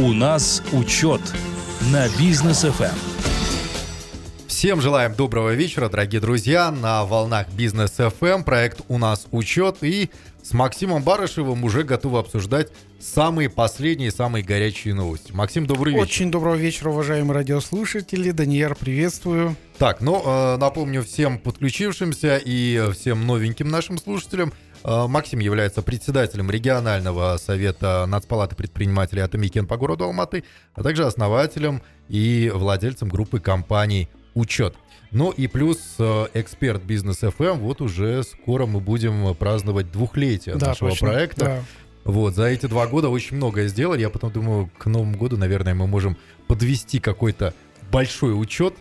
У нас учет на Бизнес FM. Всем желаем доброго вечера, дорогие друзья, на волнах Бизнес FM, проект «У нас учет» и с Максимом Барышевым уже готовы обсуждать самые последние, самые горячие новости. Максим, добрый вечер. Очень доброго вечера, уважаемые радиослушатели. Данияр, приветствую. Так, ну, э, напомню всем подключившимся и всем новеньким нашим слушателям, Максим является председателем регионального совета Нацпалаты предпринимателей Атамекен по городу Алматы, а также основателем и владельцем группы компаний «Учет». Ну и плюс э, эксперт бизнес FM. Вот уже скоро мы будем праздновать двухлетие Да, нашего точно, проекта. да. Вот, за эти два года очень многое сделали. Я потом думаю, к Новому году, наверное, мы можем подвести какой-то большой учет э,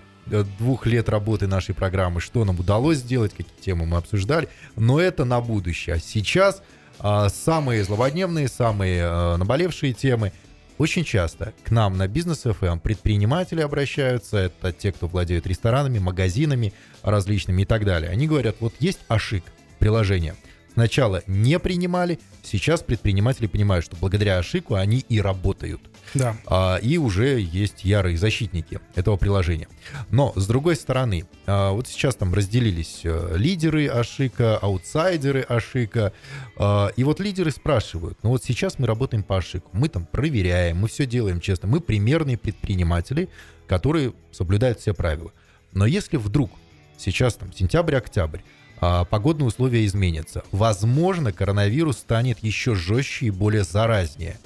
двух лет работы нашей программы, что нам удалось сделать, какие темы мы обсуждали. Но это на будущее. А сейчас а, самые злободневные, самые а, наболевшие темы очень часто к нам на бизнес FM предприниматели обращаются, это те, кто владеют ресторанами, магазинами различными и так далее. Они говорят, вот есть Ашик, приложение. Сначала не принимали, сейчас предприниматели понимают, что благодаря Ашику они и работают. Да. А, и уже есть ярые защитники этого приложения. Но, с другой стороны, а, вот сейчас там разделились э, лидеры Ашика, аутсайдеры Ашика, а, и вот лидеры спрашивают, ну вот сейчас мы работаем по Ашику, мы там проверяем, мы все делаем честно, мы примерные предприниматели, которые соблюдают все правила. Но если вдруг сейчас там сентябрь-октябрь, а, погодные условия изменятся. Возможно, коронавирус станет еще жестче и более заразнее.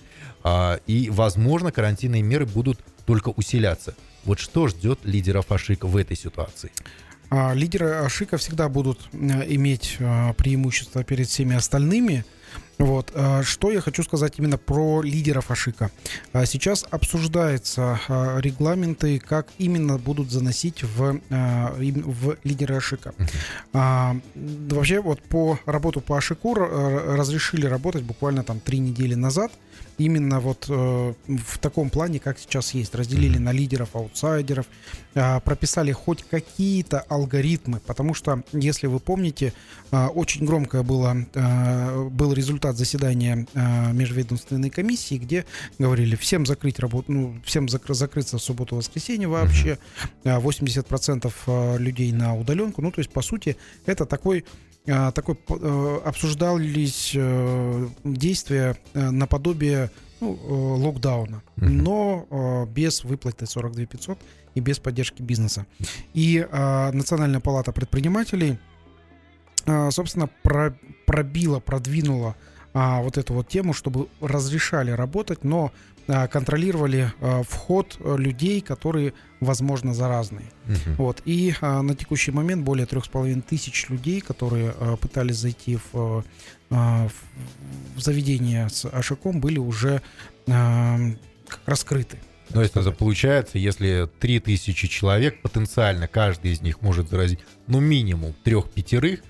А, И, возможно, карантинные меры будут только усиляться. Вот что ждет лидеров Ашик в этой ситуации? А, Лидеры Ашика всегда будут э, иметь э, преимущество перед всеми остальными. Вот. а, Что я хочу сказать именно про лидеров Ашика. А, Сейчас обсуждаются регламенты, как именно будут заносить в, в лидеры Ашика. Вообще вот по работу по Ашику разрешили работать буквально там три недели назад. Именно вот э, в таком плане, как сейчас есть. Разделили на лидеров, аутсайдеров, а, прописали хоть какие-то алгоритмы, потому что, если вы помните, а, очень громкое было, а, был результат заседания а, межведомственной комиссии, где говорили всем закрыть работу, ну, всем закры- закрыться в субботу-воскресенье вообще, а, 80% а, людей на удаленку, ну, то есть, по сути, это такой такой п- э, обсуждались э, действия э, наподобие ну, локдауна, Мгм. но без выплаты 42 500 и без поддержки бизнеса. И а, Национальная палата предпринимателей, а, собственно, про- пробила, продвинула а, вот эту вот тему, чтобы разрешали работать, но а, контролировали а, вход э, людей, которые, возможно, заразные. Мгм. Вот. И а, на текущий момент более трех с половиной тысяч людей, которые а, пытались зайти в, э, а, в- заведение с Ашиком, были уже а, раскрыты. То есть это получается, если 3000 человек, потенциально каждый из них может заразить, ну, минимум трех-пятерых,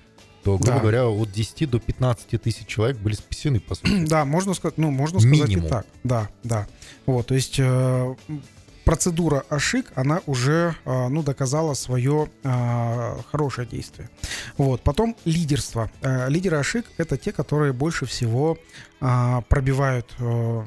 то, грубо Да. говоря, от 10 до 15 тысяч человек были спасены, по сути. Да, можно сказать, ну, можно сказать Минимум. и так. Да, да. Вот, то есть э, процедура Ашик, она уже, э, ну, доказала свое э, хорошее действие. Вот, потом лидерство. Э, лидеры Ашик — это те, которые больше всего э, пробивают э,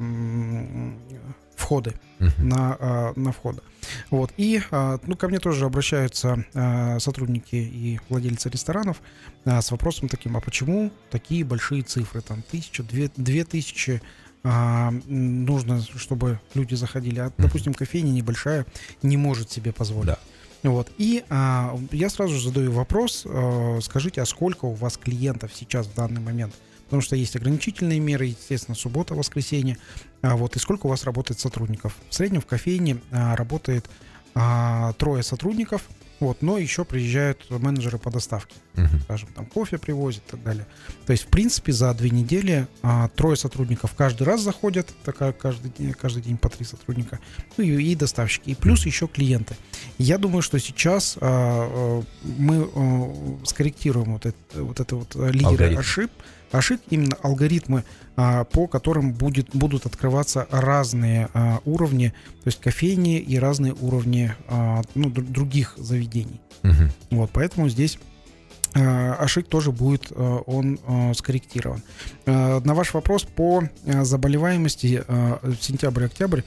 входы Мгм. на, э, на входы. Вот. И э, ну, ко мне тоже обращаются э, сотрудники и владельцы ресторанов э, с вопросом таким, а почему такие большие цифры, там тысяча, две, две тысячи а, нужно, чтобы люди заходили. А, допустим, кофейня небольшая не может себе позволить. Да. Вот. И а, я сразу же задаю вопрос, э, скажите, а сколько у вас клиентов сейчас в данный момент? Потому что есть ограничительные меры, естественно, суббота, воскресенье. А вот и сколько у вас работает сотрудников? В среднем в кофейне а, работает а, трое сотрудников, вот, но еще приезжают менеджеры по доставке, Мгм. скажем, там кофе привозят и так далее. То есть, в принципе, за две недели а, трое сотрудников каждый раз заходят, такая каждый день, каждый день по три сотрудника, ну и, и доставщики, и плюс еще клиенты. Я думаю, что сейчас а, а, мы а, скорректируем вот это вот, это вот а, лидеры Алгоритм. ошиб, ошиб, именно алгоритмы, а, по которым будет, будут открываться разные а, уровни, то есть кофейни и разные уровни а, ну, дру- других заведений. Мгм. Вот, поэтому здесь Ашик тоже будет он скорректирован. На ваш вопрос по заболеваемости сентябрь-октябрь,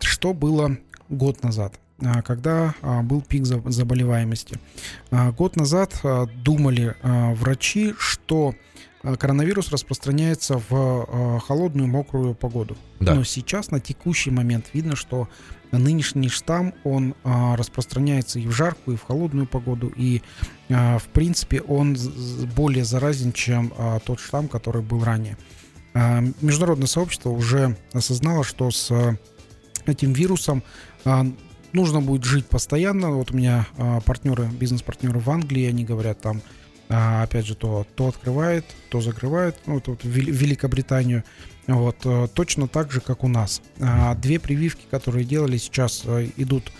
что было год назад? когда был пик заболеваемости. Год назад думали врачи, что коронавирус распространяется в холодную мокрую погоду. Да. Но сейчас на текущий момент видно, что нынешний штамм, он а, распространяется и в жаркую, и в холодную погоду, и, а, в принципе, он более заразен, чем а, тот штамм, который был ранее. А, международное сообщество уже осознало, что с этим вирусом а, нужно будет жить постоянно. Вот у меня а, партнеры, бизнес-партнеры в Англии, они говорят там, а, опять же, то, то открывает, то закрывает, ну, вот, вот Великобританию. Вот, э, точно так же, как у нас. А, две прививки, которые делали, сейчас э, идут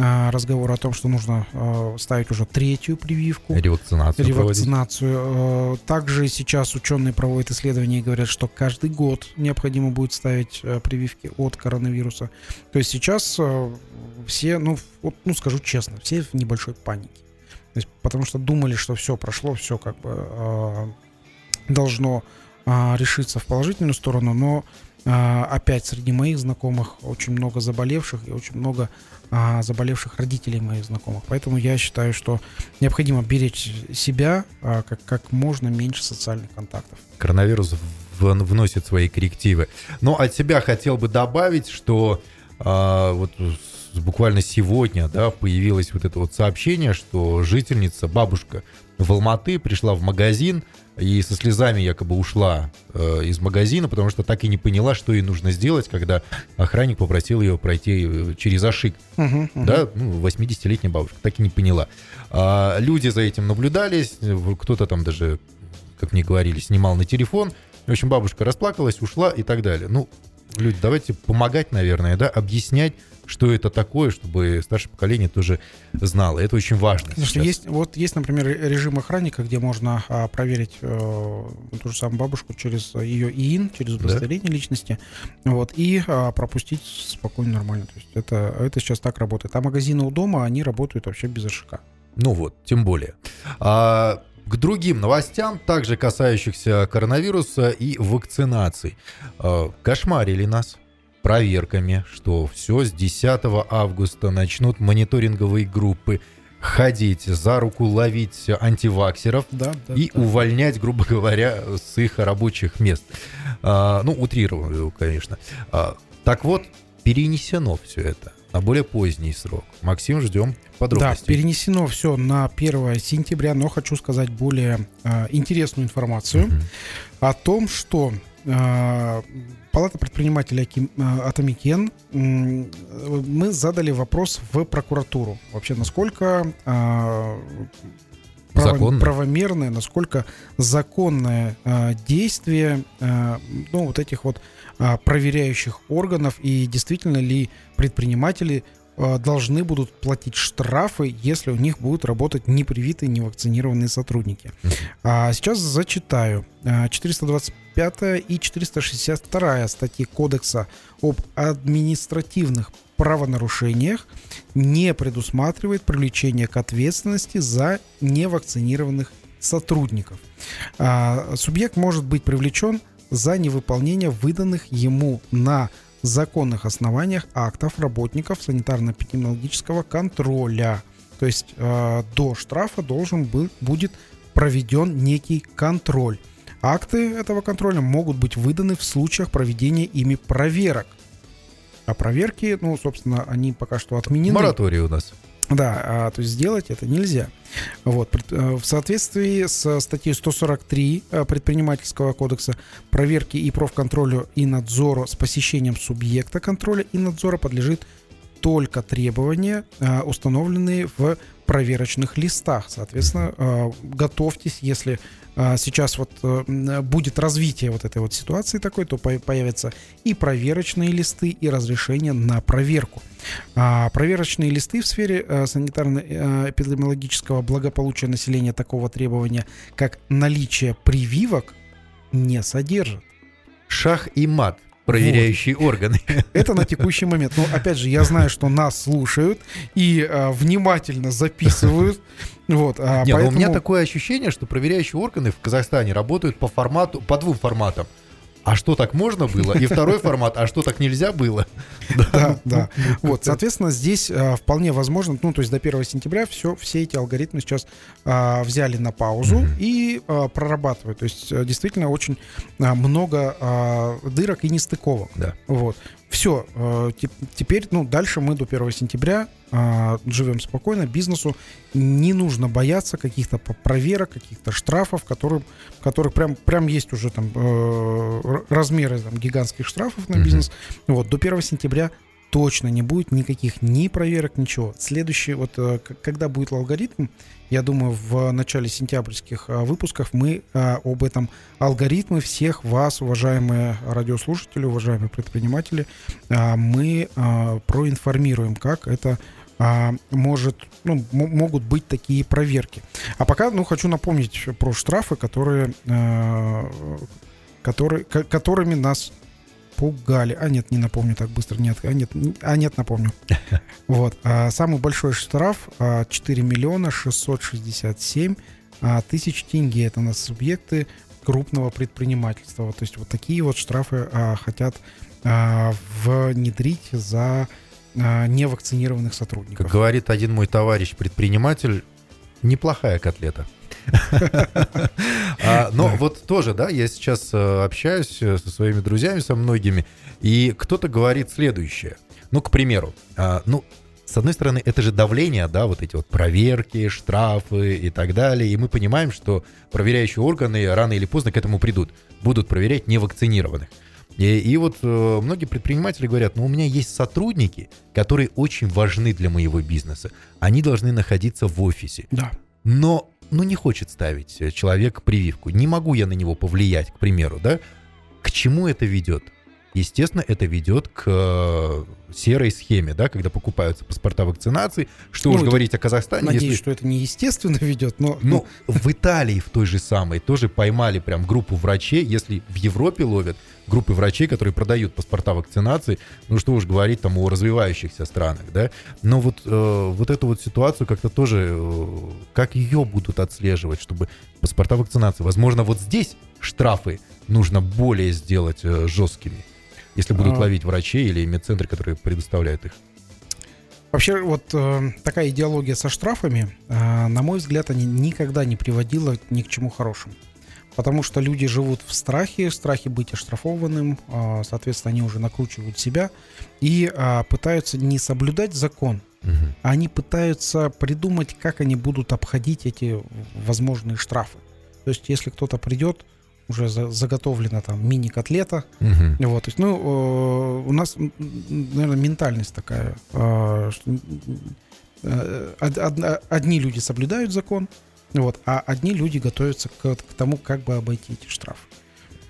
а, разговор о том, что нужно э, ставить уже третью прививку. Ревакцинацию. Ревакцинацию. Также сейчас ученые проводят исследования и говорят, что каждый год необходимо будет ставить прививки от коронавируса. То есть сейчас все, ну, вот, ну скажу честно, все в небольшой панике. То есть, потому что думали, что все прошло, все как бы должно а, решиться в положительную сторону, но а, опять среди моих знакомых очень много заболевших и очень много а, заболевших родителей моих знакомых. Поэтому я считаю, что необходимо беречь себя как, как можно меньше социальных контактов. Коронавирус вносит свои коррективы. Но от себя хотел бы добавить, что а, вот буквально сегодня да, появилось вот это вот сообщение, что жительница, бабушка в Алматы пришла в магазин, и со слезами якобы ушла э, из магазина, потому что так и не поняла, что ей нужно сделать, когда охранник попросил ее пройти э, через Ашик. Uh-huh, uh-huh. Да, ну, 80-летняя бабушка, так и не поняла. А, люди за этим наблюдались, кто-то там даже, как мне говорили, снимал на телефон. В общем, бабушка расплакалась, ушла и так далее. Ну, люди, давайте помогать, наверное, да, объяснять, что это такое, чтобы старшее поколение тоже знало. Это очень важно. Потому есть, вот есть, например, режим охранника, где можно а, проверить э, ту же самую бабушку через ее ИИН, через удостоверение да? личности, вот, и а, пропустить спокойно, нормально. То есть это, это сейчас так работает. А магазины у дома, они работают вообще без ошибка. Ну вот, тем более. А, к другим новостям, также касающихся коронавируса и вакцинаций. А, кошмарили нас проверками, что все с 10 августа начнут мониторинговые группы ходить за руку, ловить антиваксеров да, да, и да. увольнять, грубо говоря, с их рабочих мест. А, ну, утрированно, конечно. А, так вот, перенесено все это на более поздний срок. Максим, ждем подробностей. Да, перенесено все на 1 сентября, но хочу сказать более э, интересную информацию mm-hmm. о том, что э, Палата предпринимателей Атамекен, мы задали вопрос в прокуратуру. Вообще, насколько э, право, правомерное, насколько законное э, действие э, ну, вот этих вот э, проверяющих органов и действительно ли предприниматели э, должны будут платить штрафы, если у них будут работать непривитые, невакцинированные сотрудники. А сейчас зачитаю. 425 и 462 статьи Кодекса об административных правонарушениях не предусматривает привлечение к ответственности за невакцинированных сотрудников. А, субъект может быть привлечен за невыполнение выданных ему на законных основаниях актов работников санитарно-эпидемиологического контроля. То есть э, до штрафа должен был, будет проведен некий контроль. Акты этого контроля могут быть выданы в случаях проведения ими проверок. А проверки, ну, собственно, они пока что отменены. Мораторий у нас. Да, а, то есть сделать это нельзя. Вот. Э, в соответствии с статьей 143 э, предпринимательского кодекса проверки и профконтролю и надзору с посещением субъекта контроля и надзора подлежит только требования, э, установленные в проверочных листах. Соответственно, готовьтесь, если а, сейчас вот э, будет развитие вот этой вот ситуации такой, то появятся и проверочные листы, и разрешения на проверку. А проверочные листы в сфере э, санитарно-эпидемиологического благополучия населения такого требования, как наличие прививок, не содержат. Шах и мат Проверяющие органы. Это на текущий момент. Но опять же, я знаю, что нас слушают и а, внимательно записывают. Вот, а, Не, ну, поэтому... у меня такое ощущение, что проверяющие органы в Казахстане работают по формату, по двум форматам. А что так можно было? И второй формат, а что так нельзя было? Да, да. Вот, соответственно, здесь а, вполне возможно, ну, то есть до 1 сентября все, все эти алгоритмы сейчас а, взяли на паузу и а, прорабатывают. То есть а, действительно очень много дырок и нестыковок. Да. Вот. Все, теперь, ну, дальше мы до 1 сентября а, живем спокойно, бизнесу не нужно бояться каких-то проверок, каких-то штрафов, которым, которых прям, прям есть уже там э, размеры там, гигантских штрафов на бизнес. Вот, до 1 сентября точно не будет никаких ни проверок, ничего. Следующий, вот э, когда будет алгоритм, я думаю, в начале сентябрьских э, выпусков мы э, об этом алгоритме всех вас, уважаемые радиослушатели, уважаемые предприниматели, мы проинформируем, как это может, ну, могут быть такие проверки. А пока, ну, хочу напомнить про штрафы, которые, которые, ко- которыми нас пугали. А нет, не напомню так быстро. Нет, а нет, а нет, напомню. Вот. А самый большой штраф а, 4 миллиона 667 а, тысяч тенге. Это на субъекты крупного предпринимательства. Вот, То есть вот такие вот штрафы а, хотят а, внедрить за а, невакцинированных сотрудников. Как говорит один мой товарищ предприниматель, неплохая котлета. А, Но вот тоже, да, я сейчас э, общаюсь э, со своими друзьями, со многими, и кто-то говорит следующее. Ну, к примеру, а, ну, с одной стороны, это же давление, да, вот эти вот проверки, штрафы и так далее. И мы понимаем, что проверяющие органы рано или поздно к этому придут. Будут проверять невакцинированных. И, и вот э, многие предприниматели говорят, ну у меня есть сотрудники, которые очень важны для моего бизнеса. Они должны находиться в офисе. Да. Но ну, не хочет ставить э, человек прививку. Не могу я на него повлиять, к примеру, да? К чему это ведет? Естественно, это ведет к э, серой схеме, да, когда покупаются паспорта вакцинации. Что Ну, уж говорить о Казахстане, Надеюсь, если... что это не естественно ведет, но Ну, в Италии в той же самой тоже поймали прям группу врачей, если в Европе ловят группы врачей, которые продают паспорта вакцинации, ну что уж говорить там о развивающихся странах, да. Но вот, э, вот эту вот ситуацию как-то тоже, э, как ее будут отслеживать, чтобы паспорта вакцинации, возможно, вот здесь штрафы нужно более сделать э, жесткими, если будут А. ловить врачей или медцентры, которые предоставляют их. Вообще, вот э, такая идеология со штрафами, э, на мой взгляд, они никогда не приводила ни к чему хорошему. Потому что люди живут в страхе, в страхе быть оштрафованным, э, соответственно, они уже накручивают себя и э, пытаются не соблюдать закон, а они пытаются придумать, как они будут обходить эти возможные штрафы. То есть, если кто-то придет, уже за- заготовлена там мини-котлета, Мгм. вот, то есть, ну, э, у нас, наверное, ментальность такая, э, что э, од- од- одни люди соблюдают закон, вот, а одни люди готовятся к, к тому, как бы обойти эти штрафы.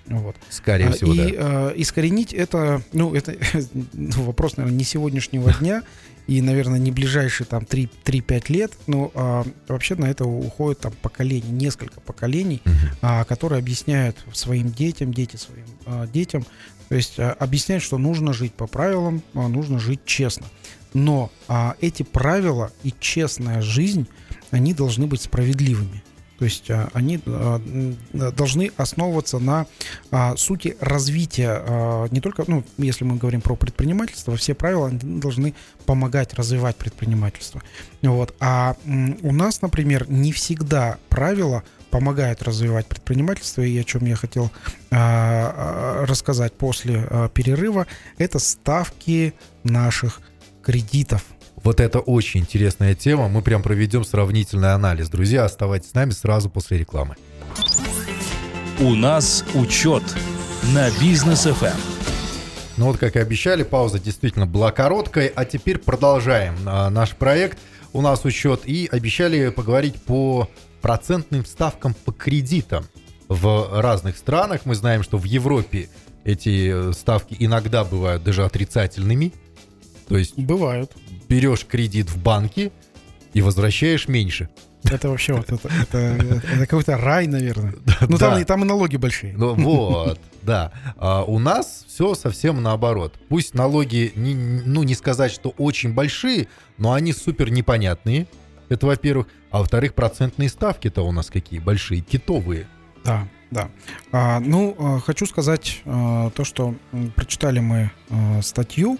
Вот. Скорее А, всего, и да. э, искоренить это, ну, это ну, вопрос, наверное, не сегодняшнего дня и, наверное, не ближайшие там 3 3-5 лет, но а, вообще на это уходит там поколение, несколько поколений, Мгм. а, которые объясняют своим детям, дети своим а, детям, то есть а, объясняют, что нужно жить по правилам, а, нужно жить честно. Но а, эти правила и честная жизнь, они должны быть справедливыми. То есть а, они а, м, должны основываться на а, сути развития а, не только, ну, если мы говорим про предпринимательство, все правила должны помогать развивать предпринимательство. Вот. А у нас, например, не всегда правила помогают развивать предпринимательство, и о чем я хотел а, а, рассказать после а, перерыва, это ставки наших кредитов. Вот это очень интересная тема. Мы прям проведем сравнительный анализ. Друзья, оставайтесь с нами сразу после рекламы. У нас учет на бизнес Эм. FM. Ну вот, как и обещали, пауза действительно была короткой, а теперь продолжаем а, наш проект. У нас учет и обещали поговорить по процентным ставкам по кредитам в разных странах. Мы знаем, что в Европе эти э, ставки иногда бывают даже отрицательными. То есть Бывают. Берешь кредит в банке и возвращаешь меньше. Это вообще вот это, это, это какой-то рай, наверное. Ну Да. там, и- там и налоги большие. Ну вот. Да, а у нас все совсем наоборот. Пусть налоги, не, ну не сказать, что очень большие, но они супер непонятные. Это во-первых. А во-вторых, процентные ставки-то у нас какие большие, китовые. Да, да. А, ну, а, хочу сказать а, то, что прочитали мы а, статью,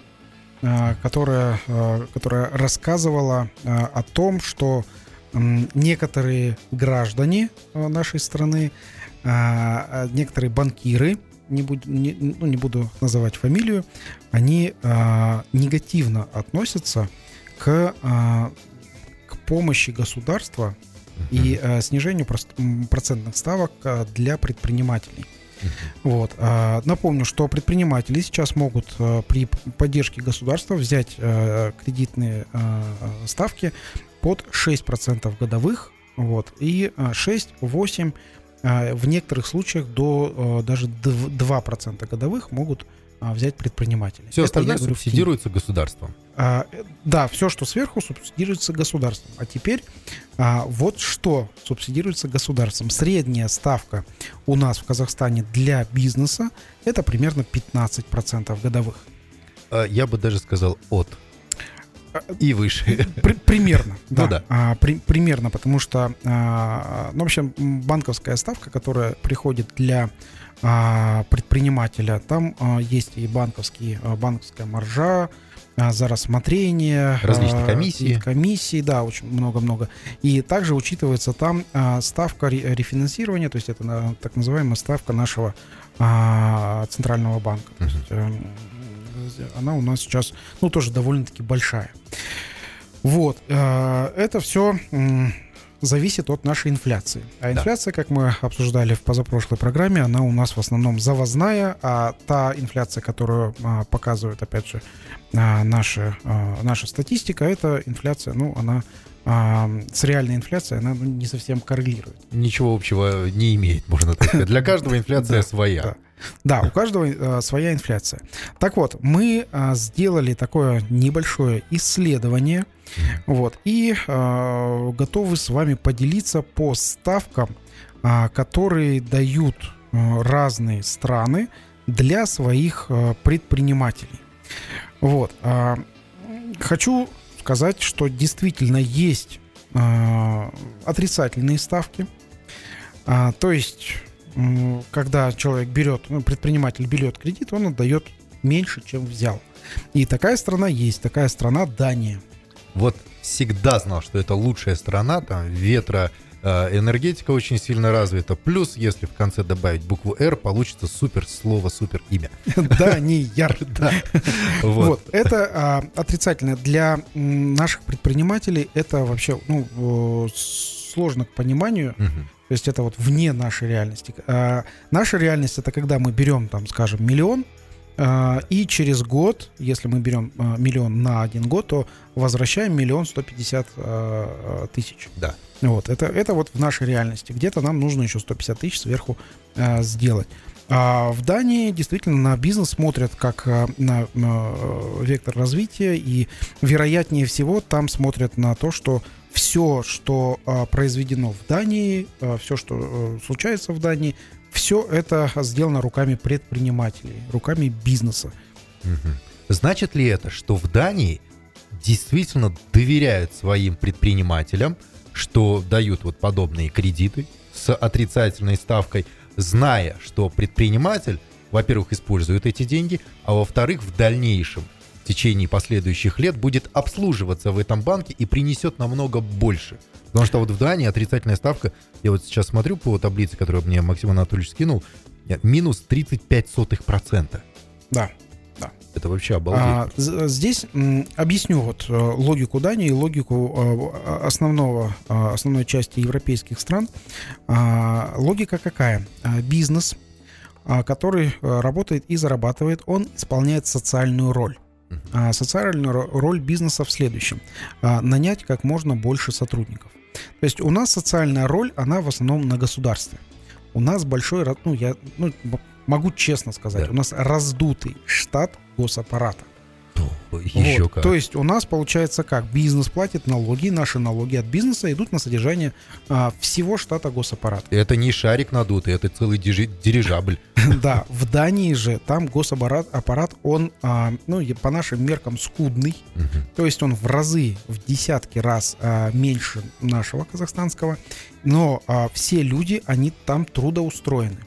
которая, а, которая рассказывала а, о том, что некоторые граждане нашей страны, некоторые банкиры, не буду, не, ну, не буду называть фамилию, они негативно относятся к, к помощи государства и э, снижению процентных ставок э, для предпринимателей. Вот. а, Напомню, что предприниматели сейчас могут э, при поддержке государства взять э, кредитные ставки под 6% годовых, вот, и э, 6-8 э, в некоторых случаях до даже дв- 2% годовых могут а, взять предприниматели. Все Это остальное говорю субсидируется государством. а, да, все, что сверху, субсидируется государством. А теперь а, вот что субсидируется государством. Средняя ставка у нас в Казахстане для бизнеса это примерно 15% годовых. А, Я бы даже сказал от А, и выше. При- примерно, да. Ну да. А, при- примерно, потому что, а, ну, в общем, банковская ставка, которая приходит для а, предпринимателя, там а, есть и банковские, а, банковская маржа, а, за рассмотрение. Различные а, комиссии. и комиссии, да, очень много-много. И также учитывается там а, ставка ре- рефинансирования, то есть это на- так называемая ставка нашего центрального банка. Эм, она у нас сейчас, ну, тоже довольно-таки большая. Вот, э, это все зависит от нашей инфляции. А Да. инфляция, как мы обсуждали в позапрошлой программе, она у нас в основном завозная, а та инфляция, которую а, показывает, опять же, а, наша, а, наша статистика, это инфляция, ну, она а, с реальной инфляцией, она ну, не совсем коррелирует. Ничего общего не имеет, можно так сказать. Для каждого инфляция Да, своя. Да. У каждого э, своя инфляция. Так вот, мы э, сделали такое небольшое исследование, вот, и э, готовы с вами поделиться по ставкам, а, которые дают э, разные страны для своих э, предпринимателей. Вот. м, Хочу сказать, что действительно есть э, отрицательные ставки. А, То есть когда человек берет, ну, предприниматель берет кредит, он отдает меньше, чем взял. И такая страна есть, такая страна Дания. Вот всегда знал, что это лучшая страна, там ветра, э, энергетика очень сильно развита. Плюс, если в конце добавить букву «Р», получится супер слово, супер имя. Дания. Да. Вот. Вот. Это а, отрицательно. Для наших предпринимателей это вообще ну, сложно к пониманию. То есть это вот вне нашей реальности. А, наша реальность это когда мы берем, там, скажем, миллион, а, и через год, если мы берем а, миллион на один год, то возвращаем миллион сто пятьдесят а, тысяч. Да. Вот, это, это вот в нашей реальности. Где-то нам нужно еще 150 тысяч сверху сделать. А в Дании действительно на бизнес смотрят как на вектор развития, и вероятнее всего там смотрят на то, что все, что а, произведено в Дании, все, что э, случается в Дании, все это сделано руками предпринимателей, руками бизнеса. Мгм. Значит ли это, что в Дании действительно доверяют своим предпринимателям, что дают вот подобные кредиты с отрицательной ставкой, зная, что предприниматель, во-первых, использует эти деньги, а во-вторых, в дальнейшем, течение последующих лет, будет обслуживаться в этом банке и принесет намного больше. Потому что вот в Дании отрицательная ставка, я вот сейчас смотрю по таблице, которую мне Максим Анатольевич скинул, минус 35%. Да. Это вообще обалдеть. А, здесь м, объясню вот э, логику Дании логику э, основного, э, основной части европейских стран. А, Логика какая? А, Бизнес, а, который работает и зарабатывает, он исполняет социальную роль. А Социальную ро- роль бизнеса в следующем. А, Нанять как можно больше сотрудников. То есть у нас социальная роль, она в основном на государстве. У нас большой, ну я ну, могу честно сказать, Да. у нас раздутый штат госаппарата. О, Еще Вот. как. То есть у нас получается как? Бизнес платит налоги, наши налоги от бизнеса идут на содержание а, всего штата госаппарата. Это не шарик надутый, это целый дирижабль. Да, в Дании же там госаппарат, аппарат, он, а, ну, по нашим меркам скудный. То есть он в разы, в десятки раз а, меньше нашего казахстанского. Но а, все люди, они там трудоустроены.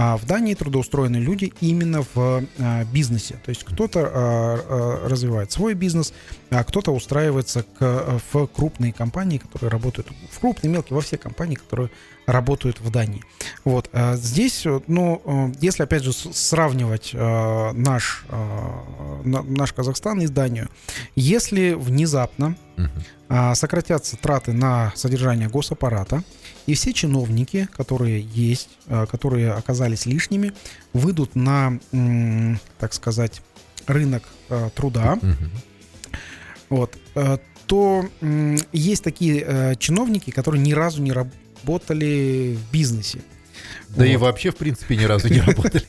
А, в Дании трудоустроены люди именно в а, бизнесе. То есть кто-то а, развивает свой бизнес, а кто-то устраивается к, в крупные компании, которые работают в крупные, мелкие, во все компании, которые работают в Дании. Вот здесь, э, ну, э, если опять же сравнивать э, наш на- наш Казахстан и Данию, если внезапно Мгм. А, сократятся траты на содержание госаппарата, и все чиновники, которые есть, а, которые оказались лишними, выйдут на, так сказать, рынок а, труда, вот, то есть такие э, чиновники, которые ни разу не работали в бизнесе. Да и Вот. вообще, в принципе, ни разу не работали.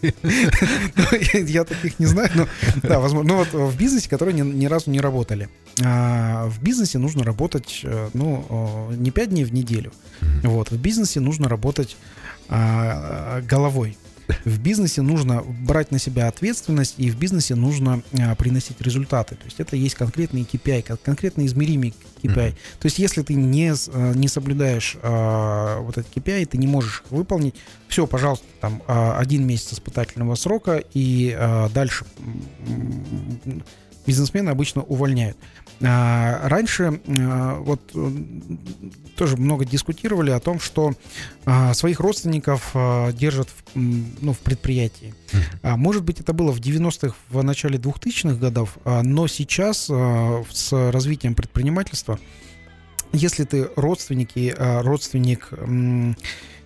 Я я таких не знаю, но да, возможно. Ну вот в бизнесе, которые ни, разу не работали. А, в бизнесе нужно работать, э, ну, э, не пять дней в неделю. Вот, в бизнесе нужно работать а, головой. В бизнесе нужно брать на себя ответственность, и в бизнесе нужно а, приносить результаты. То есть это есть конкретный KPI, кон- конкретно измеримый KPI. Мгм. То есть если ты не, а, не соблюдаешь а, вот этот KPI, ты не можешь их выполнить, все, пожалуйста, там а, один месяц испытательного срока, и а, дальше бизнесмены обычно увольняют. А, Раньше а, вот м, тоже много дискутировали о том, что а, своих родственников а, держат в, ну, в предприятии. А, Может быть, это было в 90-х, в начале 2000-х годов, а, но сейчас а, с развитием предпринимательства, если ты родственник и а, родственник, м,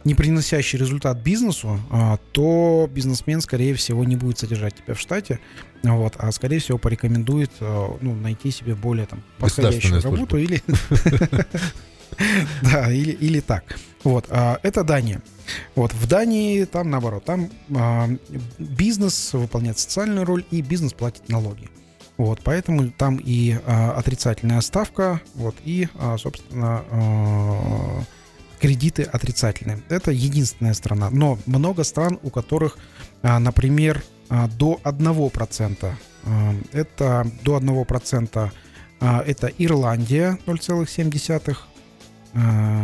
не приносящий результат бизнесу, а, то бизнесмен, скорее всего, не будет содержать тебя в штате, вот, а, скорее всего, порекомендует а, ну, найти себе более там, подходящую работу или... Да, или, или так. Вот, а, это Дания. Вот, в Дании там наоборот, там а, бизнес выполняет социальную роль и бизнес платит налоги. Вот, поэтому там и а, отрицательная ставка, вот, и, а, собственно, а, кредиты отрицательные. Это единственная страна. Но много стран, у которых, а, например, а, до 1%. а, Это до 1% а, это Ирландия 0,7.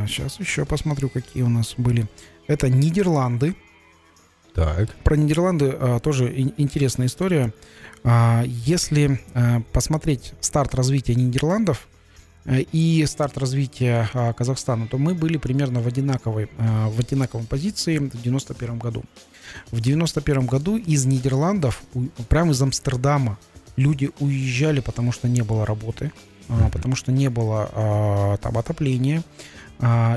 Сейчас еще посмотрю, какие у нас были. Это Нидерланды. Так. Про Нидерланды тоже ин- интересная история. Если посмотреть старт развития Нидерландов и старт развития а, Казахстана, то мы были примерно в одинаковой, а, в одинаковой позиции в 91 году. В 91 году из Нидерландов, прямо из Амстердама, люди уезжали, потому что не было работы, а, потому что не было там отопления.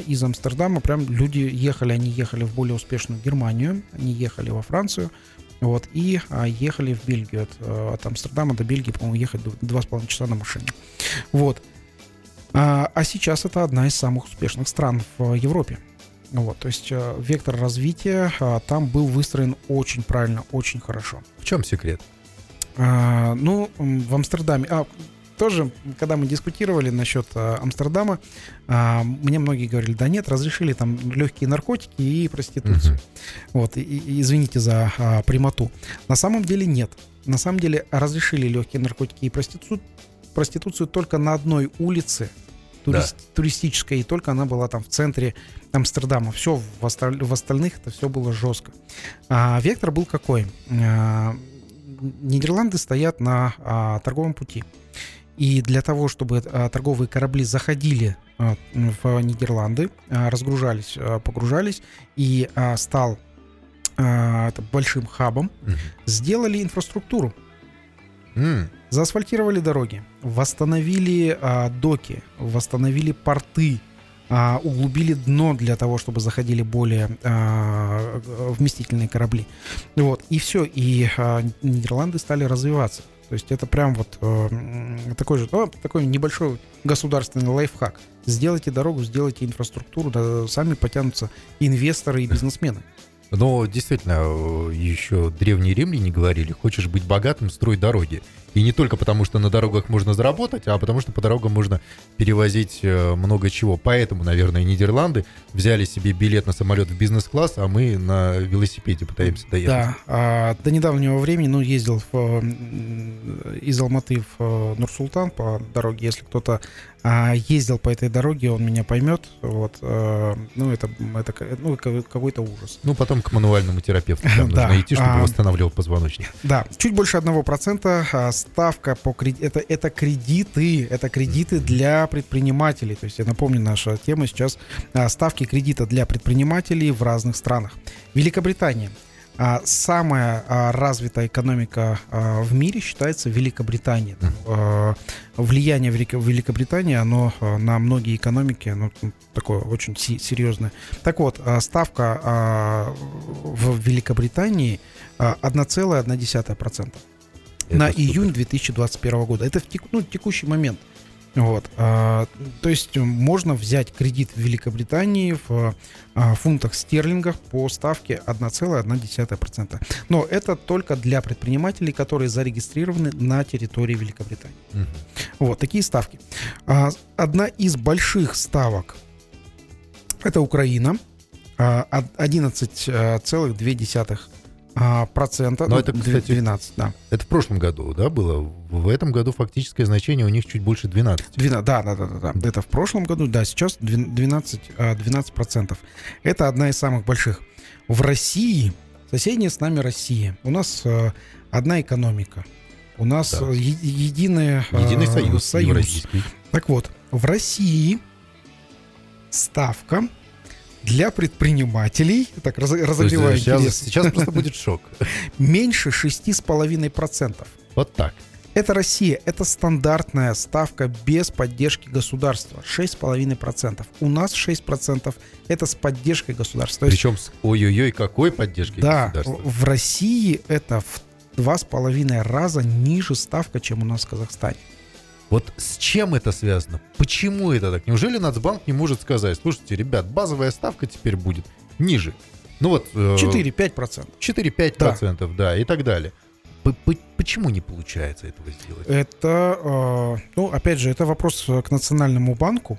Из Амстердама прям люди ехали, они ехали в более успешную Германию, они ехали во Францию, вот, и ехали в Бельгию. От, э, от Амстердама до Бельгии, по-моему, ехать д- два с половиной часа на машине. Вот. А, а сейчас это одна из самых успешных стран в Европе. Вот, то есть э, вектор развития а, там был выстроен очень правильно, очень хорошо. В чем секрет? А, ну, в Амстердаме. А, тоже, когда мы дискутировали насчет а, Амстердама, а, мне многие говорили, да нет, разрешили там легкие наркотики и проституцию. Мгм. Вот, и, и извините за а, прямоту. На самом деле нет. На самом деле разрешили легкие наркотики и проституцию, проституцию только на одной улице турист- туристической, и только она была там в центре Амстердама. Все, в, осталь- в остальных это все было жестко. А, вектор был какой? А, Нидерланды стоят на а, торговом пути. И для того, чтобы а, торговые корабли заходили а, в Нидерланды, а, разгружались, а, погружались, и а, стал а, это большим хабом, Мгм. сделали инфраструктуру. М, Заасфальтировали дороги, восстановили а, доки, восстановили порты, а, углубили дно для того, чтобы заходили более а, вместительные корабли. Вот, и все, и а, Нидерланды стали развиваться. То есть это прям вот э, такой же, ну, такой небольшой государственный лайфхак. Сделайте дорогу, сделайте инфраструктуру, да, сами потянутся инвесторы и бизнесмены. Но действительно, э, еще древние римляне говорили, хочешь быть богатым, строй дороги. И не только потому, что на дорогах можно заработать, а потому что по дорогам можно перевозить э, много чего. Поэтому, наверное, Нидерланды взяли себе билет на самолет в бизнес-класс, а мы на велосипеде пытаемся доехать. Да, а, до недавнего времени, ну, ездил в, м, из Алматы в э, Нур-Султан по дороге. Если кто-то а, ездил по этой дороге, он меня поймет. Вот, э, ну, это, это ну, ка- какой-то ужас. Ну, потом к мануальному терапевту там нужно идти, чтобы а- восстанавливал позвоночник. Да, чуть больше 1% а, ставка по кредиту, это, это кредиты, это кредиты для предпринимателей. То есть, я напомню, наша тема сейчас а, ставки кредита для предпринимателей в разных странах. Великобритания а, самая а, развитая экономика в мире считается Великобритания. Влияние Великобритании, оно на многие экономики, оно ну, такое очень серьезное. Так вот, ставка в Великобритании 1,1%. На супер. июнь 2021 года. Это в тек, ну, текущий момент. Вот, а, то есть э, можно взять кредит в Великобритании в а, фунтах стерлингах по ставке 1,1%. Но это только для предпринимателей, которые зарегистрированы на территории Великобритании. Угу. Вот такие ставки. А, одна из больших ставок это Украина а, 11,2% а, процента. Но Ну, это, кстати, 12, да. Это в прошлом году, да, было? В этом году фактическое значение у них чуть больше 12. 12, да, да, да, да, да. Это в прошлом году, да, сейчас двен- 12, а, 12 процентов. Это одна из самых больших. В России, соседняя с нами Россия, у нас а, одна экономика. У нас Да. е- единая, а, Единый союз, союз. Так вот, в России ставка для предпринимателей, так раз- То есть, э, сейчас, сейчас просто будет шок. меньше 6,5%. Вот так. Это Россия, это стандартная ставка без поддержки государства. 6,5%. У нас 6% это с поддержкой государства. Причем с ой-ой-ой, какой поддержки да, государства. в России это в два с половиной раза ниже ставка, чем у нас в Казахстане. Вот с чем это связано? Почему это так? Неужели Нацбанк не может сказать, слушайте, ребят, базовая ставка теперь будет ниже? Ну вот... э, 4-5%. 4-5%, да. и так далее. Почему не получается этого сделать? Это, э, ну, опять же, это вопрос к Национальному банку.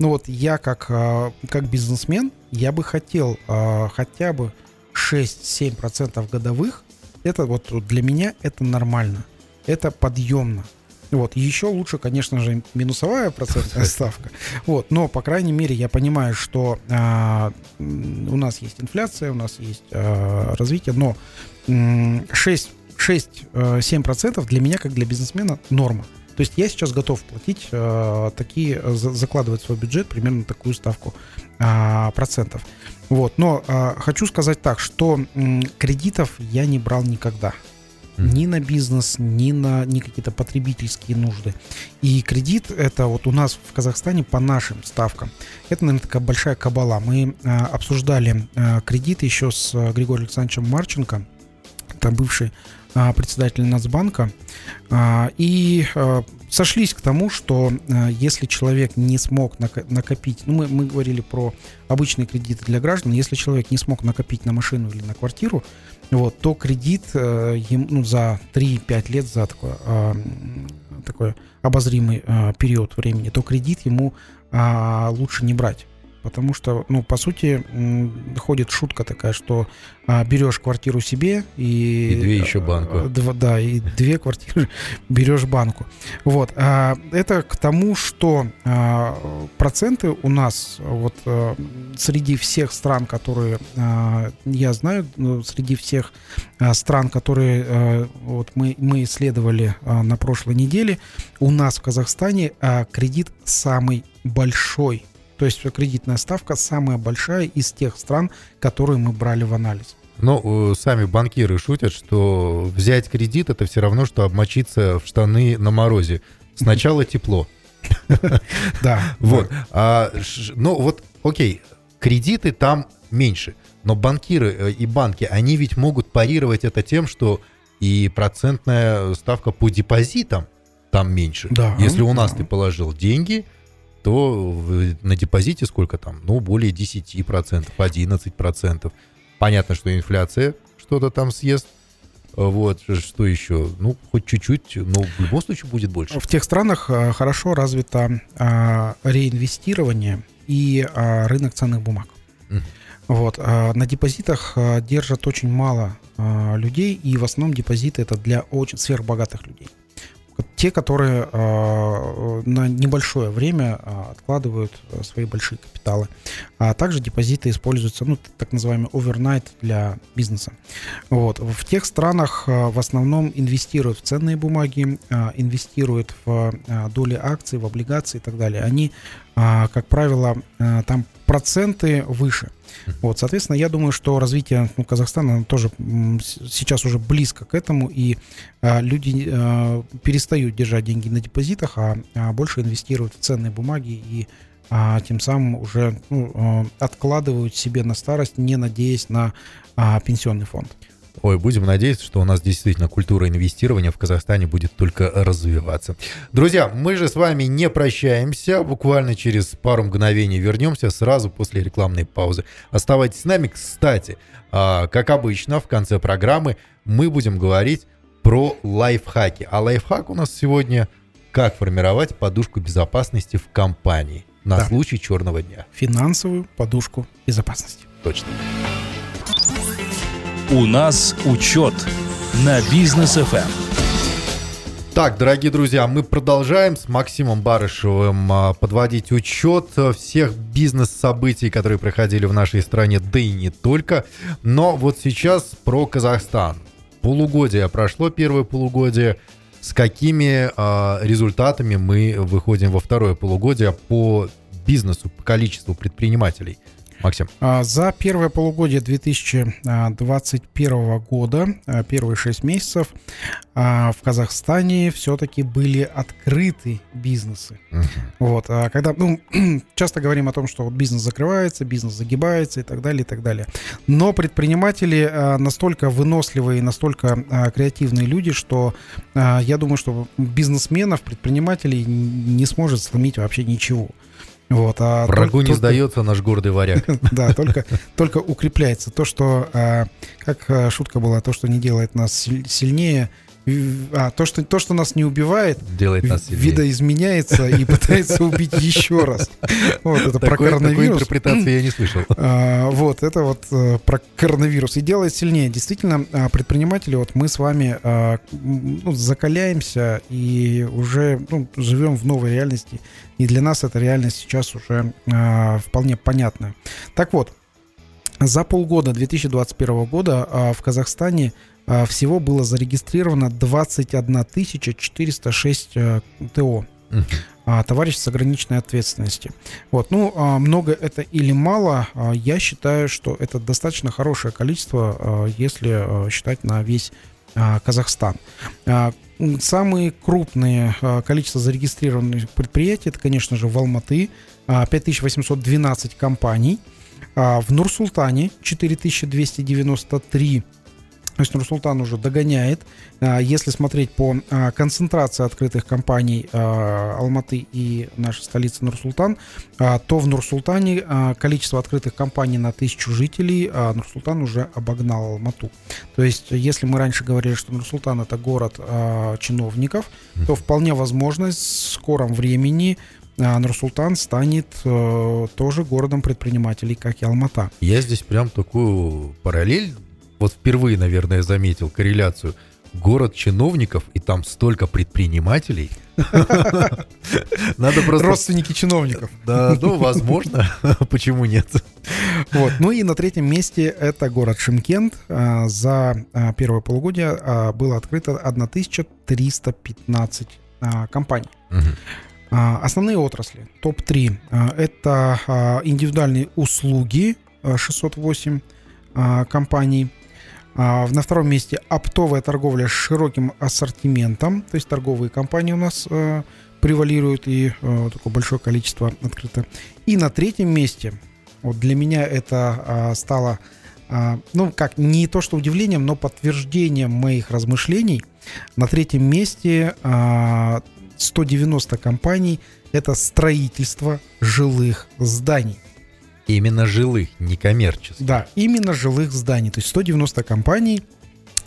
Ну вот я как, э, как бизнесмен, я бы хотел э, хотя бы 6-7% годовых. Это вот для меня это нормально. Это подъемно. Вот. Еще лучше, конечно же, минусовая процентная ставка. Вот. Но, по крайней мере, я понимаю, что а, у нас есть инфляция, у нас есть а, развитие, но м, 6 6-7% для меня, как для бизнесмена, норма. То есть я сейчас готов платить э, такие, э, за- закладывать свой бюджет примерно такую ставку а, процентов. Вот. Но а, хочу сказать так, что м, кредитов я не брал никогда. Ни на бизнес, ни на ни какие-то потребительские нужды. И кредит это вот у нас в Казахстане по нашим ставкам. Это, наверное, такая большая кабала. Мы а, обсуждали а, кредит еще с а, Григорием Александровичем Марченко, это бывший а, председатель Нацбанка, и сошлись к тому, что а, если человек не смог нако- накопить, ну мы, мы говорили про обычные кредиты для граждан, если человек не смог накопить на машину или на квартиру, вот, то кредит э, ем- ну, за 3-5 лет, за такое, а, м, такой обозримый период времени, то кредит ему а, лучше не брать. Потому что, ну, по сути, ходит шутка такая, что а, берешь квартиру себе и... И две еще банку. а, два- да, и две квартиры берешь банку. Вот. а, это к тому, что а, проценты у нас вот а, среди всех стран, которые а, я знаю, ну, среди всех а, стран, которые а, вот мы, мы исследовали а, на прошлой неделе, у нас в Казахстане а, кредит самый большой. То есть кредитная ставка самая большая из тех стран, которые мы брали в анализ. Но э, сами банкиры шутят, что взять кредит это все равно, что обмочиться в штаны на морозе. Сначала тепло. Да. Вот. А, ну вот, окей, кредиты там меньше. Но банкиры э, и банки, они ведь могут парировать это тем, что и процентная ставка по депозитам там меньше. Да. Если у нас ты положил деньги, то на депозите сколько там? Ну, более 10%, 11%. Понятно, что инфляция что-то там съест. Вот, что еще? Ну, хоть чуть-чуть, но в любом случае будет больше. В тех странах а, хорошо развито а, реинвестирование и а, рынок ценных бумаг. Mm. Вот, на депозитах держат очень мало людей, и в основном депозиты это для очень сверхбогатых людей те, которые э, на небольшое время э, откладывают э, свои большие капиталы. А также депозиты используются, ну, так называемый overnight для бизнеса. Вот. В тех странах в основном инвестируют в ценные бумаги, инвестируют в доли акций, в облигации и так далее. Они, как правило, там проценты выше. Вот, соответственно, я думаю, что развитие ну, Казахстана тоже сейчас уже близко к этому, и а, люди а, перестают держать деньги на депозитах, а, а больше инвестируют в ценные бумаги и а, тем самым уже ну, а, откладывают себе на старость, не надеясь на а, пенсионный фонд. Ой, будем надеяться, что у нас действительно культура инвестирования в Казахстане будет только развиваться. Друзья, мы же с вами не прощаемся. Буквально через пару мгновений вернемся сразу после рекламной паузы. Оставайтесь с нами. Кстати, а, как обычно, в конце программы мы будем говорить про лайфхаки. А лайфхак у нас сегодня как формировать подушку безопасности в компании на да. случай черного дня. Финансовую подушку безопасности. Точно. У нас учет на бизнес FM. Так, дорогие друзья, мы продолжаем с Максимом Барышевым а, подводить учет всех бизнес-событий, которые проходили в нашей стране, да и не только. Но вот сейчас про Казахстан. Полугодие прошло, первое полугодие. С какими э, результатами мы выходим во второе полугодие по бизнесу, по количеству предпринимателей? Максим. А, за первое полугодие 2021 года, а, первые 6 месяцев, а, в Казахстане все-таки были открыты бизнесы. Uh-huh. Вот, когда, ну, часто говорим о том, что бизнес закрывается, бизнес загибается и так далее, и так далее. Но предприниматели настолько выносливые, настолько креативные люди, что я думаю, что бизнесменов, предпринимателей не сможет сломить вообще ничего. Вот, а Врагу только, не сдается наш гордый варяг. Да, только, только укрепляется то, что, а, как а, шутка была, то, что не делает нас сильнее, а, то, что, то, что нас не убивает, делает нас сильнее. видоизменяется и пытается убить еще раз. Вот это про коронавирус. Интерпретации я не слышал. А, вот, это вот э, про коронавирус. И делает сильнее. Действительно, а, предприниматели, вот мы с вами а, ну, закаляемся и уже ну, живем в новой реальности. И для нас эта реальность сейчас уже вполне понятна. Так вот, за полгода 2021 года в Казахстане всего было зарегистрировано 21 406 э, ТО. Товарищ с ограниченной ответственности. Вот, ну, а, много это или мало, я считаю, что это достаточно хорошее количество, если считать на весь Казахстан. Самые крупные количество зарегистрированных предприятий, это, конечно же, в Алматы 5812 компаний, в Нур-Султане 4293 то есть Нурсултан уже догоняет. А, если смотреть по а, концентрации открытых компаний а, Алматы и нашей столицы Нурсултан, то в Нурсултане количество открытых компаний на тысячу жителей Нурсултан уже обогнал Алмату. То есть если мы раньше говорили, что Нурсултан это город чиновников, то вполне возможно в скором времени Нурсултан станет э, тоже городом предпринимателей, как и Алмата. Я здесь прям такую параллель вот впервые, наверное, заметил корреляцию. Город чиновников, и там столько предпринимателей. Надо просто... Родственники чиновников. Да, ну, возможно. Почему нет? Вот. Ну и на третьем месте это город Шимкент. А, за а, первое полугодие а, было открыто 1315 компаний. Основные отрасли. Топ-3. Это индивидуальные услуги. 608 компаний. А, на втором месте оптовая торговля с широким ассортиментом, то есть торговые компании у нас э, превалируют и э, такое большое количество открыто. И на третьем месте, вот для меня это э, стало, э, ну как, не то что удивлением, но подтверждением моих размышлений. На третьем месте э, 190 компаний это строительство жилых зданий. Именно жилых, не коммерческих. Да, именно жилых зданий. То есть 190 компаний,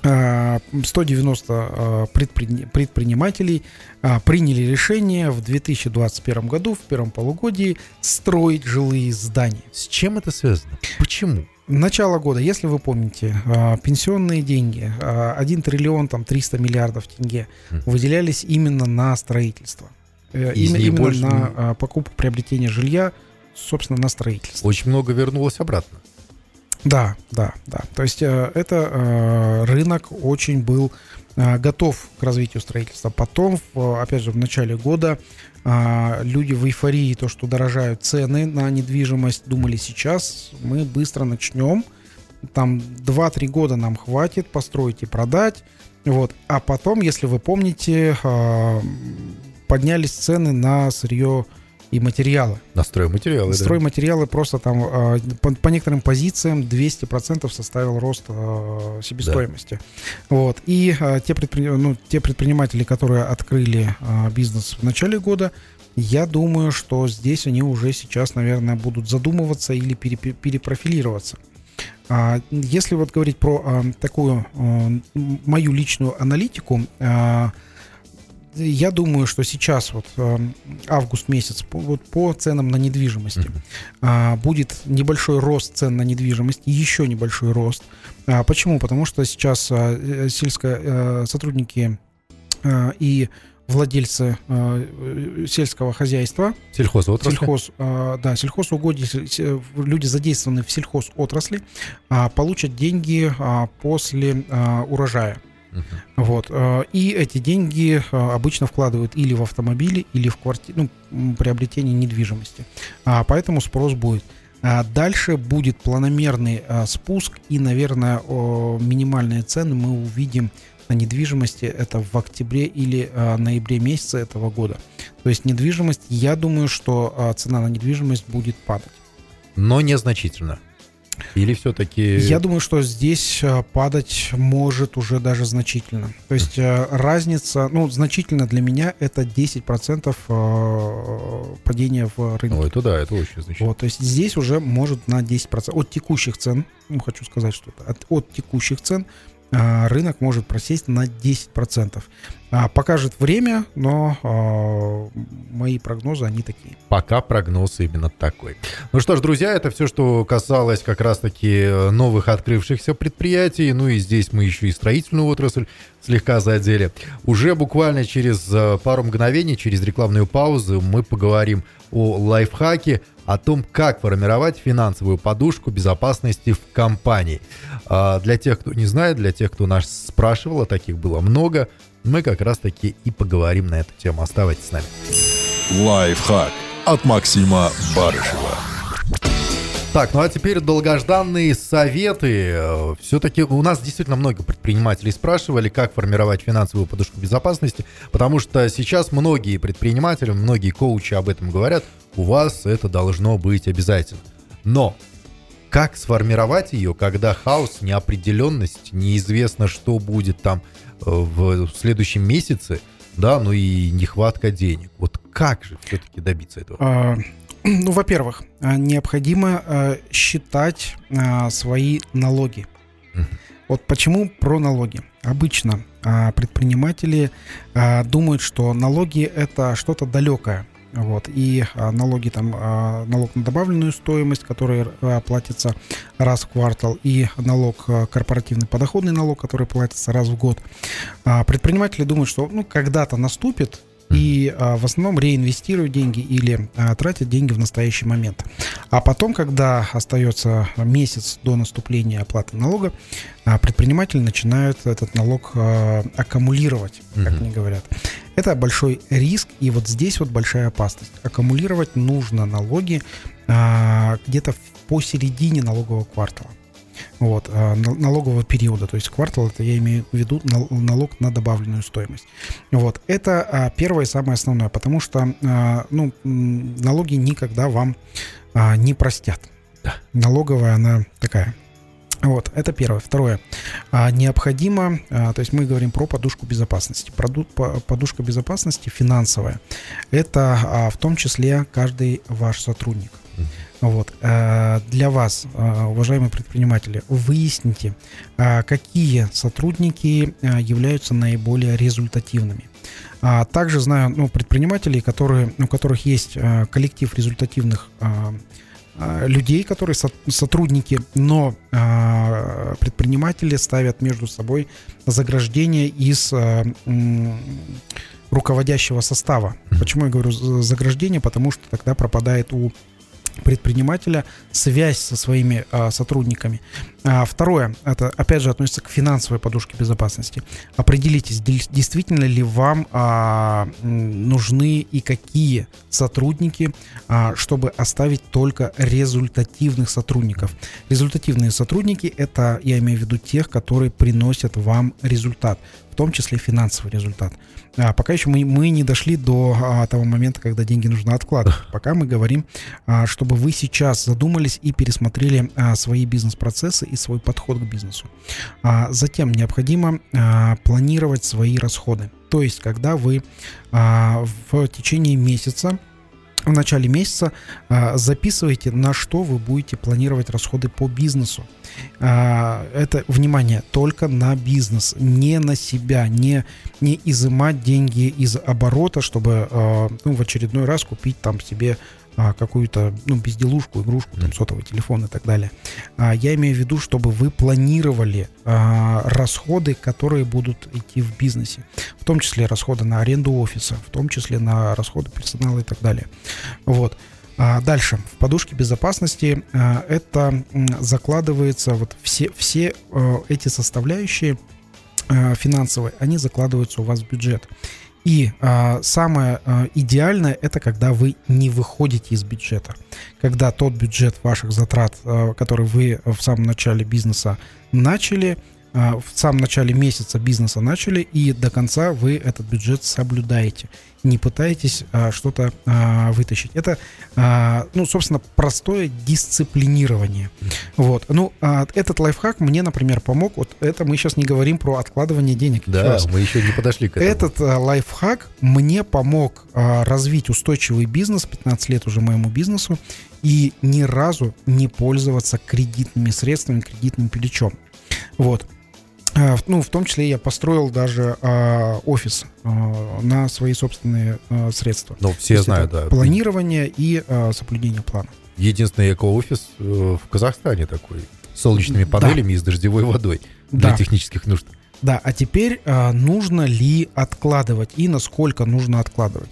а, 190 а, предпри- предпринимателей а, приняли решение в 2021 году, в первом полугодии, строить жилые здания. С чем это связано? Почему? Начало года, если вы помните, а, пенсионные деньги, а, 1 триллион там 300 миллиардов тенге Мгм. выделялись именно на строительство. Э, Из именно больше- на а, покупку, приобретение жилья, собственно, на строительство. Очень много вернулось обратно. Да, да, да. То есть э, это э, рынок очень был э, готов к развитию строительства. Потом, опять же, в начале года люди в эйфории, то, что дорожают цены на недвижимость, думали, сейчас мы быстро начнем. Там 2-3 года нам хватит построить и продать. Вот. А потом, если вы помните, поднялись цены на сырье и материалы. На стройматериалы, да. Стройматериалы просто там э, по, по некоторым позициям 200% составил рост э, себестоимости. Вот. И э, те, предпри- ну, те предприниматели, которые открыли бизнес в начале года, я думаю, что здесь они уже сейчас, наверное, будут задумываться или пере- перепрофилироваться. А, Если вот говорить про а, такую а, мою личную аналитику, а, я думаю, что сейчас вот а, август месяц по, вот по ценам на недвижимости Мгм. а, будет небольшой рост цен на недвижимость, еще небольшой рост. А, почему? Потому что сейчас а, э, сельско э, сотрудники а, и владельцы э, сельского хозяйства Сельхозотрасль. Сельхоз, а, да, сельхозугодие, се- се- люди задействованы в сельхозотрасли, а, получат деньги а, после а, урожая. Мгм. Вот. а, И эти деньги а, обычно вкладывают или в автомобили, или в кварти... ну, приобретение недвижимости. А, Поэтому спрос будет. А Дальше будет планомерный а, спуск, и, наверное, минимальные цены мы увидим на недвижимости это в октябре или а, ноябре месяце этого года. То есть недвижимость, я думаю, что а, цена на недвижимость будет падать. Но незначительно. Или все-таки... Я думаю, что здесь а, падать может уже даже значительно. То есть а, разница, ну, значительно для меня это 10% а, падения в рынке. Ну, это да, это очень значительно. Вот, то есть здесь уже может на 10% от текущих цен, ну, хочу сказать, что от, от текущих цен рынок может просесть на 10%. А, покажет время, но а, мои прогнозы, они такие. Пока прогноз именно такой. Ну что ж, друзья, это все, что касалось как раз-таки новых открывшихся предприятий. Ну и здесь мы еще и строительную отрасль слегка задели. Уже буквально через э, пару мгновений, через рекламную паузу, мы поговорим о лайфхаке, о том, как формировать финансовую подушку безопасности в компании. А, Для тех, кто не знает, для тех, кто нас спрашивал, а таких было много, мы как раз-таки и поговорим на эту тему. Оставайтесь с нами. Лайфхак от Максима Барышева. Так, ну а теперь долгожданные советы. Все-таки у нас действительно много предпринимателей спрашивали, как формировать финансовую подушку безопасности, потому что сейчас многие предприниматели, многие коучи об этом говорят, у вас это должно быть обязательно. Но как сформировать ее, когда хаос, неопределенность, неизвестно, что будет там э, в следующем месяце, да, ну и нехватка денег. Вот как же все-таки добиться этого? Ну, во-первых, а, необходимо а, считать а, свои налоги. Вот почему про налоги? Обычно предприниматели думают, что налоги это что-то далекое. Вот, и налоги там, налог на добавленную стоимость, который платится раз в квартал, и налог, корпоративный подоходный налог, который платится раз в год. А, предприниматели думают, что ну, когда-то наступит, и а, в основном реинвестируют деньги или а, тратят деньги в настоящий момент. А потом, когда остается месяц до наступления оплаты налога, а, предприниматели начинают этот налог а, аккумулировать, как они говорят. Это большой риск, и вот здесь вот большая опасность. Аккумулировать нужно налоги а, где-то посередине налогового квартала. Вот, а, на- налогового периода, то есть квартал, это я имею в виду нал- налог на добавленную стоимость. Вот, это а, первое и самое основное, потому что а, ну, налоги никогда вам не простят. Налоговая она такая. Вот, это первое. Второе. А, необходимо, а, то есть мы говорим про подушку безопасности. Проду- по- подушка безопасности финансовая. Это а, в том числе каждый ваш сотрудник. Вот. э, Для вас, э, уважаемые предприниматели, выясните, э, какие сотрудники являются наиболее результативными. А также знаю ну, предпринимателей, которые, у которых есть коллектив результативных людей, которые со- сотрудники, но предприниматели ставят между собой заграждение из руководящего состава. Почему я говорю за- заграждение? Потому что тогда пропадает у предпринимателя связь со своими а, сотрудниками. А, второе, это опять же относится к финансовой подушке безопасности. Определитесь, дел- действительно ли вам а, нужны и какие сотрудники, а, чтобы оставить только результативных сотрудников. Результативные сотрудники это, я имею в виду тех, которые приносят вам результат, в том числе финансовый результат. А, пока еще мы, мы не дошли до а, того момента, когда деньги нужно откладывать. Пока мы говорим, а, чтобы вы сейчас задумались и пересмотрели а, свои бизнес-процессы и свой подход к бизнесу. А, затем необходимо а, планировать свои расходы. То есть, когда вы а, в течение месяца в начале месяца а, записывайте, на что вы будете планировать расходы по бизнесу. А, это, внимание, только на бизнес, не на себя, не, не изымать деньги из оборота, чтобы а, ну, в очередной раз купить там себе а, какую-то ну, безделушку, игрушку, там, сотовый телефон и так далее. А, я имею в виду, чтобы вы планировали а, расходы, которые будут идти в бизнесе, в том числе расходы на аренду офиса, в том числе на расходы персонала и так далее. Вот. А дальше, в подушке безопасности а, это закладывается, вот все, все э, эти составляющие э, финансовые, они закладываются у вас в бюджет. И а, самое а, идеальное это когда вы не выходите из бюджета. Когда тот бюджет ваших затрат, а, который вы в самом начале бизнеса начали, в самом начале месяца бизнеса начали, и до конца вы этот бюджет соблюдаете. Не пытаетесь а, что-то а, вытащить. Это, а, ну, собственно, простое дисциплинирование. Вот. Ну, а, этот лайфхак мне, например, помог. Вот это мы сейчас не говорим про откладывание денег. Да, раз. мы еще не подошли к этому. Этот а, лайфхак мне помог а, развить устойчивый бизнес, 15 лет уже моему бизнесу, и ни разу не пользоваться кредитными средствами, кредитным плечом. Вот. А, Ну, в том числе я построил даже а, офис а, на свои собственные а, средства. Ну, все знают, да. Планирование и а, соблюдение плана. Единственный эко-офис э, в Казахстане такой. С солнечными Да. панелями и с дождевой водой для Да. технических нужд. Да, а теперь а, нужно ли откладывать и насколько нужно откладывать?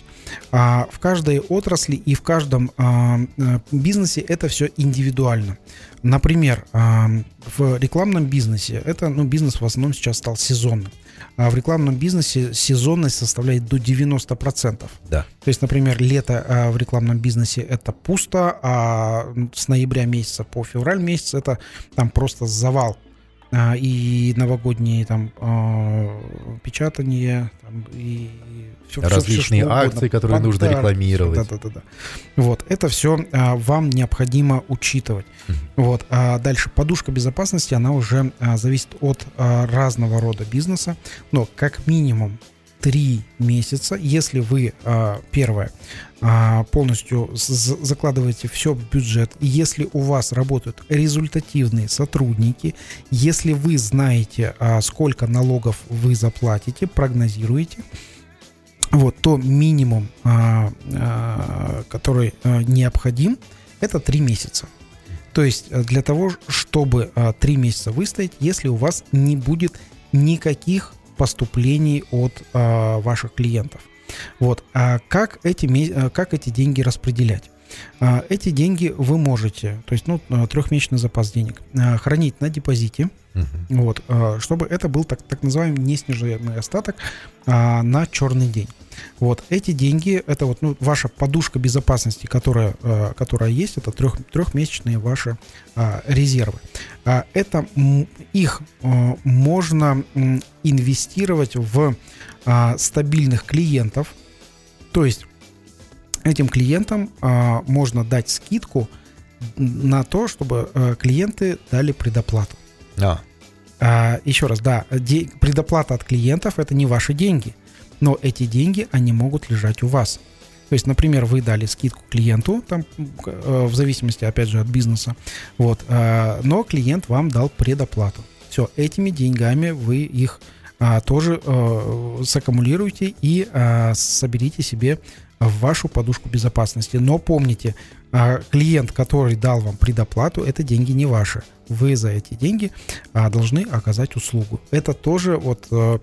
А, в каждой отрасли и в каждом а, а, бизнесе это все индивидуально. Например, а, в рекламном бизнесе это, ну, бизнес в основном сейчас стал сезонным. А в рекламном бизнесе сезонность составляет до 90%. Да. То есть, например, лето а, в рекламном бизнесе это пусто, а с ноября месяца по февраль месяц это там просто завал. А, и новогодние там а, печатание там, и все, Различные акции, которые нужно рекламировать. Да, да, да, да. Вот это все вам необходимо учитывать. Вот. А дальше подушка безопасности, она уже а, зависит от а, разного рода бизнеса, но как минимум три месяца, если вы а, первое а, полностью з- закладываете все в бюджет, если у вас работают результативные сотрудники, если вы знаете, а, сколько налогов вы заплатите, прогнозируете, вот, то минимум, а, а, который а, необходим, это три месяца. То есть э, для того, чтобы а, три месяца выстоять, если у вас не будет никаких поступлений от а, ваших клиентов. Вот. А как эти, а, как эти деньги распределять? А, Эти деньги вы можете, то есть ну, а, трехмесячный запас денег, хранить на депозите, Мгм. вот, чтобы это был так, так называемый неснижаемый остаток на черный день. Вот эти деньги, это вот ну, ваша подушка безопасности, которая, которая есть, это трех, трехмесячные ваши а, резервы. А, это их а, можно инвестировать в а, стабильных клиентов, то есть этим клиентам а, можно дать скидку на то, чтобы а, клиенты дали предоплату. А, А, еще раз, да, де- предоплата от клиентов это не ваши деньги, но эти деньги, они могут лежать у вас. То То есть, например, вы дали скидку клиенту, там, э, в зависимости, опять же, от бизнеса, вот, э, но клиент вам дал предоплату. Все, этими деньгами вы их а, тоже а, саккумулируйте и а, соберите себе вашу подушку безопасности. Но помните, а, клиент, который дал вам предоплату, это деньги не ваши. Вы за эти деньги а, должны оказать услугу. Это тоже вот а,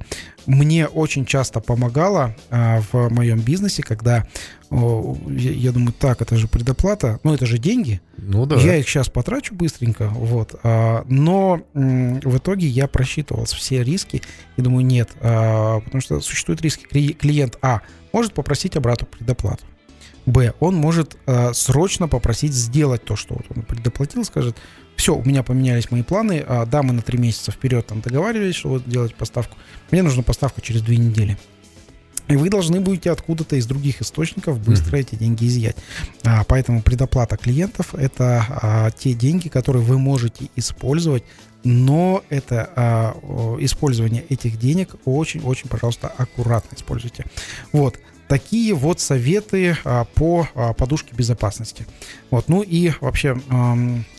мне очень часто помогало а, в моем бизнесе, когда о, я, я думаю, так, это же предоплата, ну это же деньги. Ну да. Я их сейчас потрачу быстренько, вот. А, но м, в итоге я просчитывал все риски и думаю, нет, а, потому что существуют риски. Кли- Клиент А может попросить обратно предоплату. Б, он может э, срочно попросить сделать то, что вот он предоплатил, скажет, все, у меня поменялись мои планы, а, да, мы на три месяца вперед там договаривались, что вот делать поставку, мне нужна поставка через две недели. И вы должны будете откуда-то из других источников быстро эти деньги изъять. А, поэтому предоплата клиентов это а, те деньги, которые вы можете использовать, но это а, использование этих денег очень-очень, пожалуйста, аккуратно используйте. Вот такие вот советы а, по а, подушке безопасности. Вот, ну и вообще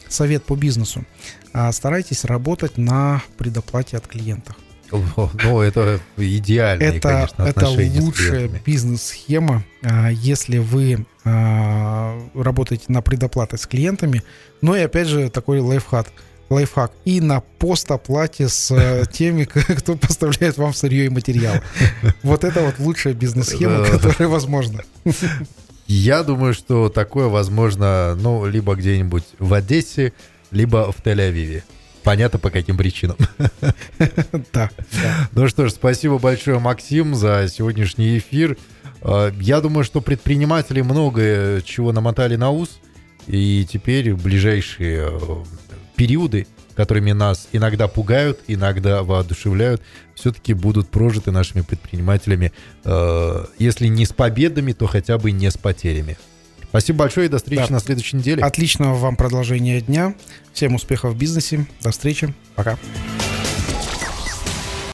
совет по бизнесу. А, старайтесь работать на предоплате от клиентов. Ну, это идеальные, Это, конечно, это лучшая бизнес-схема, если вы работаете на предоплаты с клиентами. Но и опять же такой лайфхак. Лайфхак. И на постоплате с э, теми, кто поставляет вам сырье и материал. Вот это вот лучшая бизнес-схема, которая возможна. Я думаю, что такое возможно, ну, либо где-нибудь в Одессе, либо в Тель-Авиве. Понятно, по каким причинам. Да, да. Ну что ж, спасибо большое, Максим, за сегодняшний эфир. Э, Я думаю, что предприниматели многое чего намотали на ус, и теперь в ближайшие э, периоды, которыми нас иногда пугают, иногда воодушевляют, все-таки будут прожиты нашими предпринимателями, э, если не с победами, то хотя бы не с потерями. Спасибо большое и до встречи Да. на следующей неделе. Отличного вам продолжения дня. Всем успехов в бизнесе. До встречи. Пока.